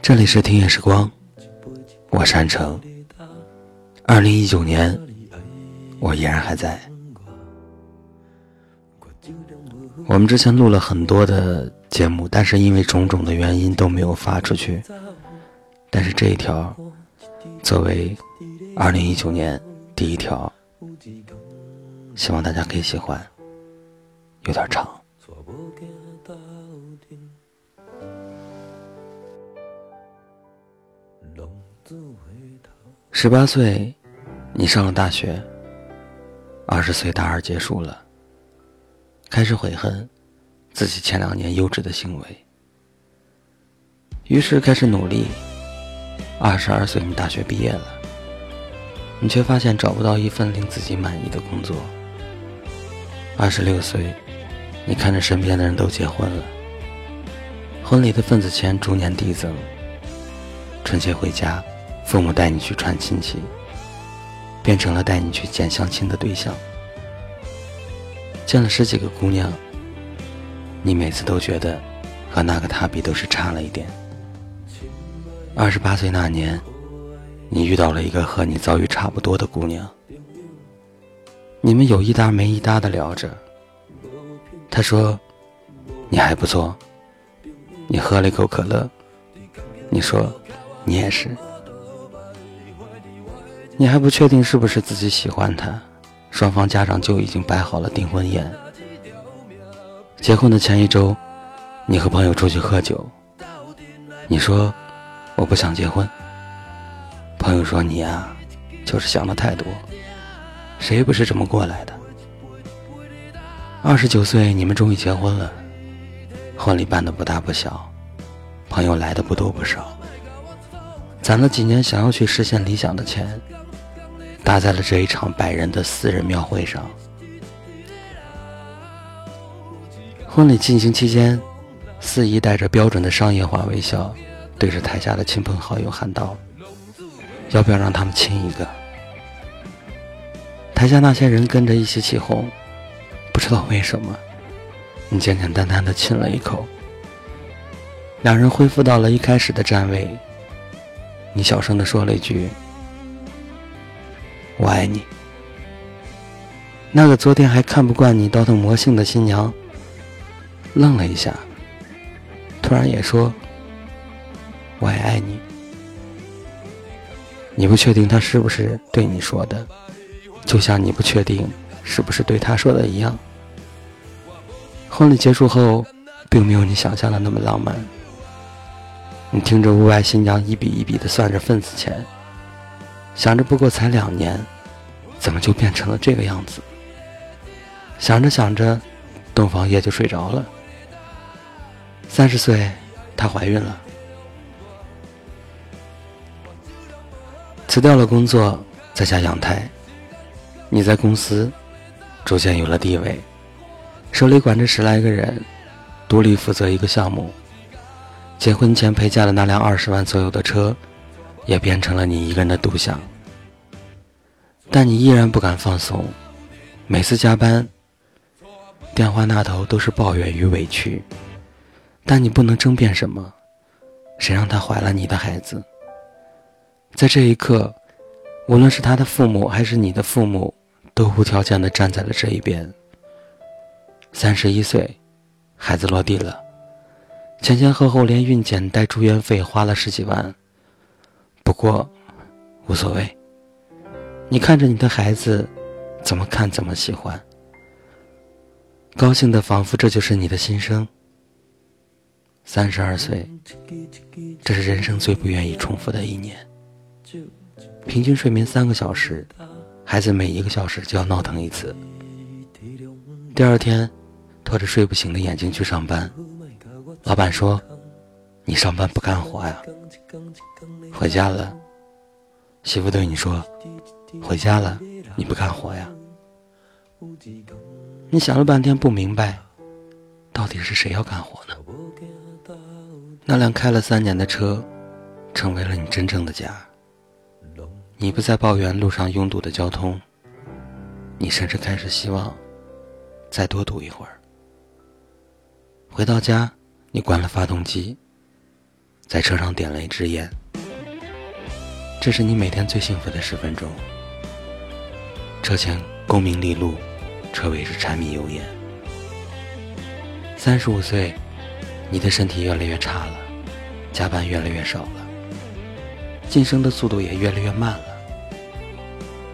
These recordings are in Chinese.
这里是听夜时光，我山城。二零一九年，我依然还在。我们之前录了很多的节目，但是因为种种的原因都没有发出去。但是这一条，作为二零一九年第一条，希望大家可以喜欢。有点长。十八岁，你上了大学；二十岁，大二结束了，开始悔恨自己前两年幼稚的行为，于是开始努力。二十二岁，你大学毕业了，你却发现找不到一份令自己满意的工作。二十六岁，你看着身边的人都结婚了，婚礼的份子钱逐年递增，春节回家。父母带你去串亲戚，变成了带你去见相亲的对象。见了十几个姑娘，你每次都觉得和那个她比都是差了一点。二十八岁那年，你遇到了一个和你遭遇差不多的姑娘，你们有一搭没一搭的聊着。她说：“你还不错。”你喝了一口可乐，你说：“你也是。”你还不确定是不是自己喜欢他，双方家长就已经摆好了订婚宴。结婚的前一周，你和朋友出去喝酒，你说我不想结婚。朋友说你呀，就是想的太多，谁不是这么过来的？二十九岁，你们终于结婚了，婚礼办的不大不小，朋友来的不多不少，攒了几年想要去实现理想的钱。搭在了这一场百人的私人庙会上。婚礼进行期间，司仪带着标准的商业化微笑，对着台下的亲朋好友喊道：“要不要让他们亲一个？”台下那些人跟着一起起哄，不知道为什么，你简简单单的亲了一口。两人恢复到了一开始的站位，你小声的说了一句。我爱你。那个昨天还看不惯你倒腾魔性的新娘，愣了一下，突然也说：“我也爱你。”你不确定他是不是对你说的，就像你不确定是不是对他说的一样。婚礼结束后，并没有你想象的那么浪漫。你听着屋外新娘一笔一笔的算着份子钱。想着不过才两年，怎么就变成了这个样子？想着想着，洞房夜就睡着了。三十岁，她怀孕了，辞掉了工作，在家养胎。你在公司逐渐有了地位，手里管着十来个人，独立负责一个项目。结婚前陪嫁的那辆二十万左右的车。也变成了你一个人的独享，但你依然不敢放松。每次加班，电话那头都是抱怨与委屈，但你不能争辩什么。谁让他怀了你的孩子？在这一刻，无论是他的父母还是你的父母，都无条件的站在了这一边。三十一岁，孩子落地了，前前后后连孕检带住院费花了十几万。不过，无所谓。你看着你的孩子，怎么看怎么喜欢，高兴的仿佛这就是你的心声。三十二岁，这是人生最不愿意重复的一年。平均睡眠三个小时，孩子每一个小时就要闹腾一次。第二天，拖着睡不醒的眼睛去上班，老板说：“你上班不干活呀？”回家了，媳妇对你说：“回家了，你不干活呀？”你想了半天不明白，到底是谁要干活呢？那辆开了三年的车，成为了你真正的家。你不再抱怨路上拥堵的交通，你甚至开始希望再多堵一会儿。回到家，你关了发动机，在车上点了一支烟。这是你每天最幸福的十分钟。车前功名利禄，车尾是柴米油盐。三十五岁，你的身体越来越差了，加班越来越少了，晋升的速度也越来越慢了。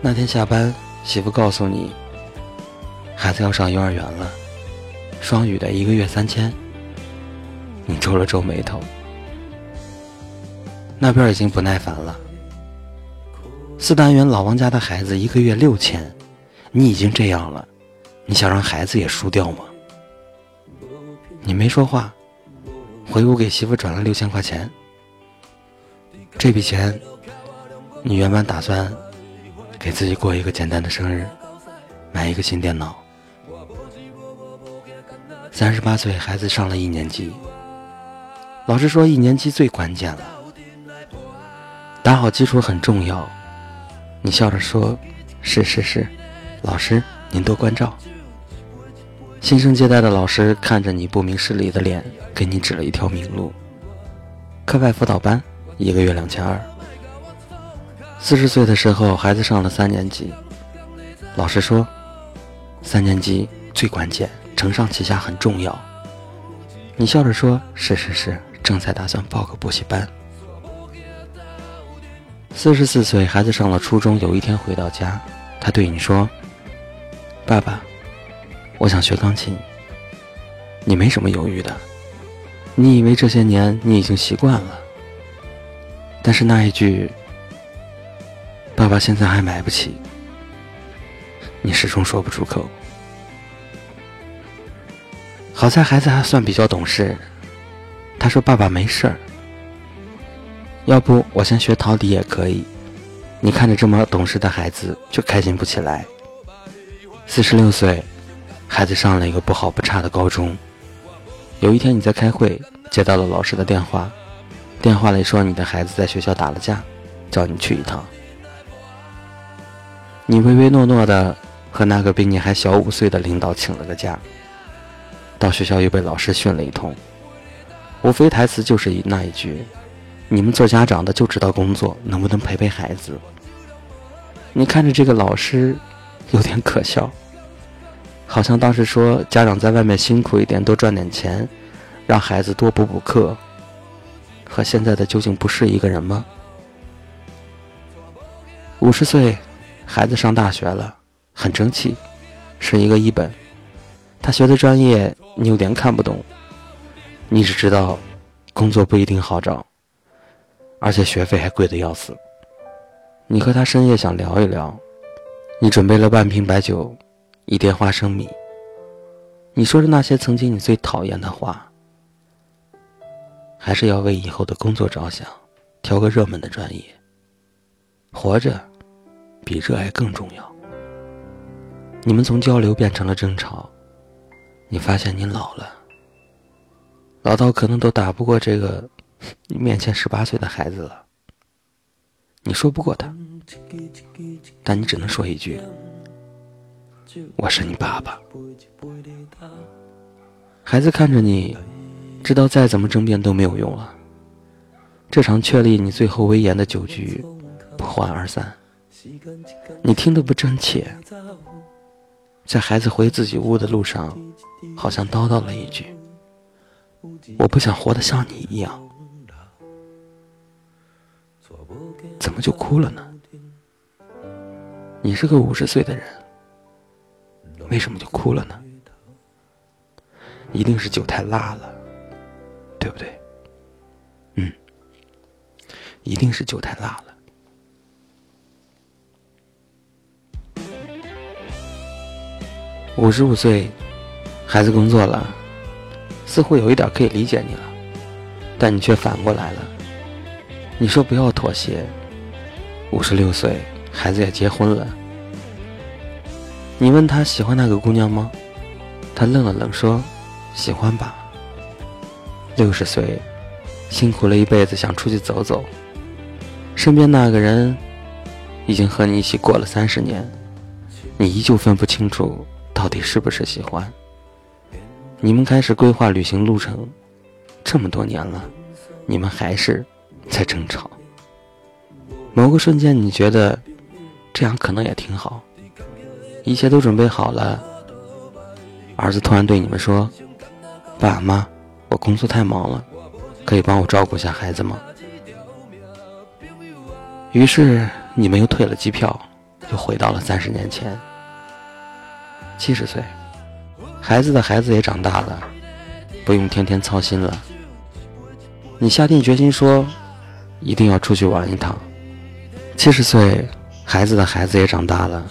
那天下班，媳妇告诉你，孩子要上幼儿园了，双语的一个月三千。你皱了皱眉头，那边已经不耐烦了。四单元老王家的孩子一个月六千，你已经这样了，你想让孩子也输掉吗？你没说话，回屋给媳妇转了六千块钱。这笔钱，你原本打算给自己过一个简单的生日，买一个新电脑。三十八岁，孩子上了一年级。老师说，一年级最关键了，打好基础很重要。你笑着说：“是是是，老师您多关照。”新生接待的老师看着你不明事理的脸，给你指了一条明路：课外辅导班，一个月两千二。四十岁的时候，孩子上了三年级，老师说：“三年级最关键，承上启下很重要。”你笑着说：“是是是。”正在打算报个补习班。四十四岁，孩子上了初中。有一天回到家，他对你说：“爸爸，我想学钢琴。”你没什么犹豫的，你以为这些年你已经习惯了。但是那一句“爸爸现在还买不起”，你始终说不出口。好在孩子还算比较懂事。他说：“爸爸没事儿，要不我先学陶笛也可以。”你看着这么懂事的孩子，就开心不起来。四十六岁，孩子上了一个不好不差的高中。有一天你在开会，接到了老师的电话，电话里说你的孩子在学校打了架，叫你去一趟。你唯唯诺诺的和那个比你还小五岁的领导请了个假，到学校又被老师训了一通。无非台词就是那一句：“你们做家长的就知道工作，能不能陪陪孩子？”你看着这个老师，有点可笑，好像当时说家长在外面辛苦一点，多赚点钱，让孩子多补补课，和现在的究竟不是一个人吗？五十岁，孩子上大学了，很争气，是一个一本，他学的专业你有点看不懂。你只知道，工作不一定好找，而且学费还贵的要死。你和他深夜想聊一聊，你准备了半瓶白酒，一碟花生米。你说着那些曾经你最讨厌的话，还是要为以后的工作着想，挑个热门的专业。活着，比热爱更重要。你们从交流变成了争吵，你发现你老了。老到可能都打不过这个你面前十八岁的孩子了，你说不过他，但你只能说一句：“我是你爸爸。”孩子看着你，知道再怎么争辩都没有用了。这场确立你最后威严的酒局不欢而散，你听得不真切，在孩子回自己屋的路上，好像叨叨了一句。我不想活得像你一样，怎么就哭了呢？你是个五十岁的人，为什么就哭了呢？一定是酒太辣了，对不对？嗯，一定是酒太辣了。五十五岁，孩子工作了。似乎有一点可以理解你了，但你却反过来了。你说不要妥协。五十六岁，孩子也结婚了。你问他喜欢那个姑娘吗？他愣了愣说：“喜欢吧。”六十岁，辛苦了一辈子，想出去走走。身边那个人，已经和你一起过了三十年，你依旧分不清楚到底是不是喜欢。你们开始规划旅行路程，这么多年了，你们还是在争吵。某个瞬间，你觉得这样可能也挺好，一切都准备好了。儿子突然对你们说：“爸妈，我工作太忙了，可以帮我照顾一下孩子吗？”于是你们又退了机票，又回到了三十年前。七十岁，孩子的孩子也长大了，不用天天操心了。你下定决心说，一定要出去玩一趟。七十岁，孩子的孩子也长大了，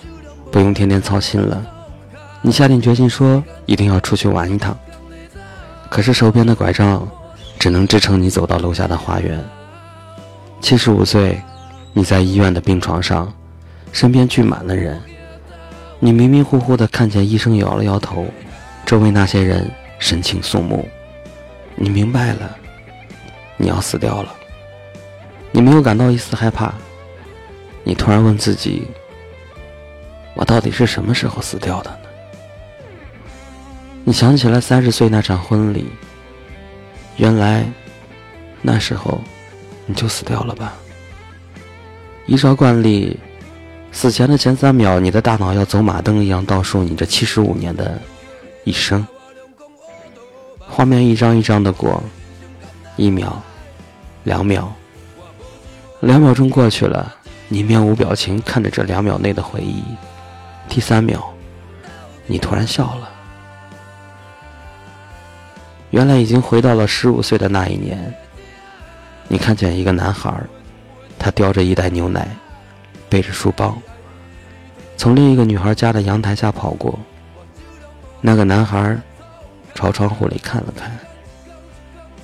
不用天天操心了。你下定决心说，一定要出去玩一趟。可是手边的拐杖，只能支撑你走到楼下的花园。七十五岁。你在医院的病床上，身边聚满了人。你迷迷糊糊的看见医生摇了摇头，周围那些人神情肃穆。你明白了，你要死掉了。你没有感到一丝害怕。你突然问自己：我到底是什么时候死掉的呢？你想起了三十岁那场婚礼，原来那时候你就死掉了吧？依照惯例，死前的前三秒，你的大脑要走马灯一样倒数你这七十五年的一生。画面一张一张的过，一秒，两秒，两秒钟过去了，你面无表情看着这两秒内的回忆。第三秒，你突然笑了。原来已经回到了十五岁的那一年，你看见一个男孩。他叼着一袋牛奶，背着书包，从另一个女孩家的阳台下跑过。那个男孩朝窗户里看了看，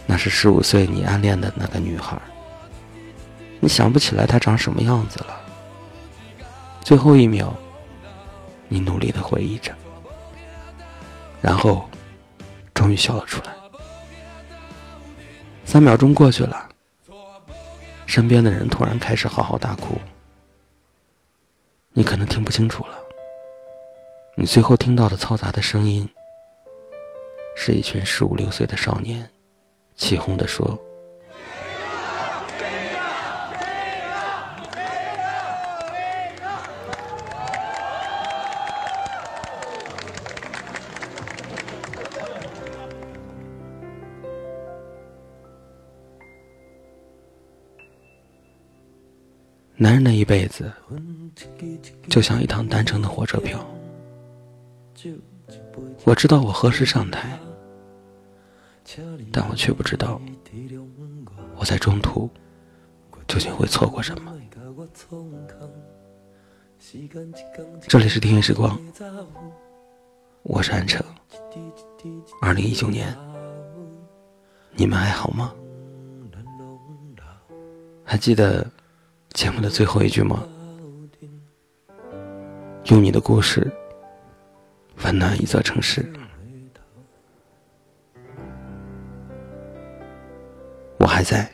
那是十五岁你暗恋的那个女孩。你想不起来她长什么样子了。最后一秒，你努力的回忆着，然后终于笑了出来。三秒钟过去了。身边的人突然开始嚎嚎大哭，你可能听不清楚了。你最后听到的嘈杂的声音，是一群十五六岁的少年，起哄的说。男人的一辈子，就像一趟单程的火车票。我知道我何时上台，但我却不知道我在中途究竟会错过什么。这里是听音时光，我是安城。二零一九年，你们还好吗？还记得？节目的最后一句吗？用你的故事温暖一座城市。我还在。